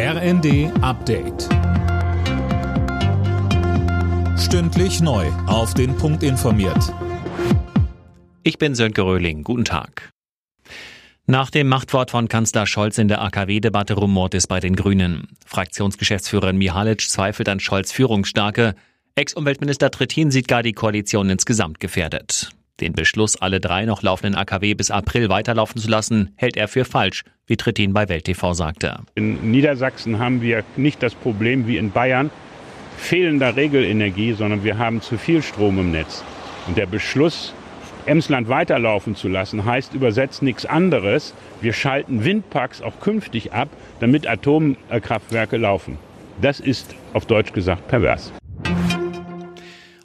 RND Update. Stündlich neu. Auf den Punkt informiert. Ich bin Sönke Röhling. Guten Tag. Nach dem Machtwort von Kanzler Scholz in der AKW-Debatte rumort es bei den Grünen. Fraktionsgeschäftsführerin Mihalic zweifelt an Scholz Führungsstärke. Ex-Umweltminister Trittin sieht gar die Koalition insgesamt gefährdet. Den Beschluss, alle drei noch laufenden AKW bis April weiterlaufen zu lassen, hält er für falsch, wie Trittin bei Welt TV sagte. In Niedersachsen haben wir nicht das Problem wie in Bayern fehlender Regelenergie, sondern wir haben zu viel Strom im Netz. Und der Beschluss, Emsland weiterlaufen zu lassen, heißt übersetzt nichts anderes. Wir schalten Windparks auch künftig ab, damit Atomkraftwerke laufen. Das ist auf Deutsch gesagt pervers.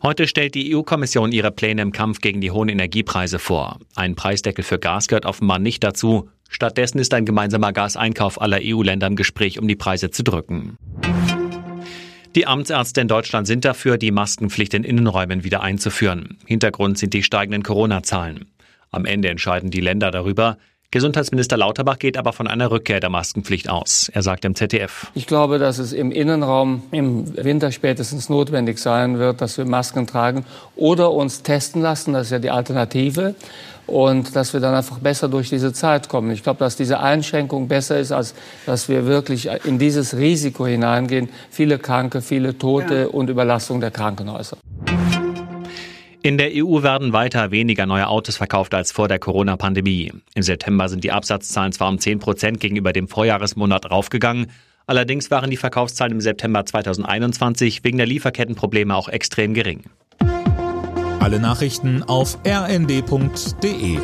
Heute stellt die EU-Kommission ihre Pläne im Kampf gegen die hohen Energiepreise vor. Ein Preisdeckel für Gas gehört offenbar nicht dazu. Stattdessen ist ein gemeinsamer Gaseinkauf aller EU-Länder im Gespräch, um die Preise zu drücken. Die Amtsärzte in Deutschland sind dafür, die Maskenpflicht in Innenräumen wieder einzuführen. Hintergrund sind die steigenden Corona-Zahlen. Am Ende entscheiden die Länder darüber. Gesundheitsminister Lauterbach geht aber von einer Rückkehr der Maskenpflicht aus. Er sagt im ZDF. Ich glaube, dass es im Innenraum im Winter spätestens notwendig sein wird, dass wir Masken tragen oder uns testen lassen. Das ist ja die Alternative. Und dass wir dann einfach besser durch diese Zeit kommen. Ich glaube, dass diese Einschränkung besser ist, als dass wir wirklich in dieses Risiko hineingehen. Viele Kranke, viele Tote ja. und Überlastung der Krankenhäuser. In der EU werden weiter weniger neue Autos verkauft als vor der Corona-Pandemie. Im September sind die Absatzzahlen zwar um 10 Prozent gegenüber dem Vorjahresmonat raufgegangen, allerdings waren die Verkaufszahlen im September 2021 wegen der Lieferkettenprobleme auch extrem gering. Alle Nachrichten auf rnd.de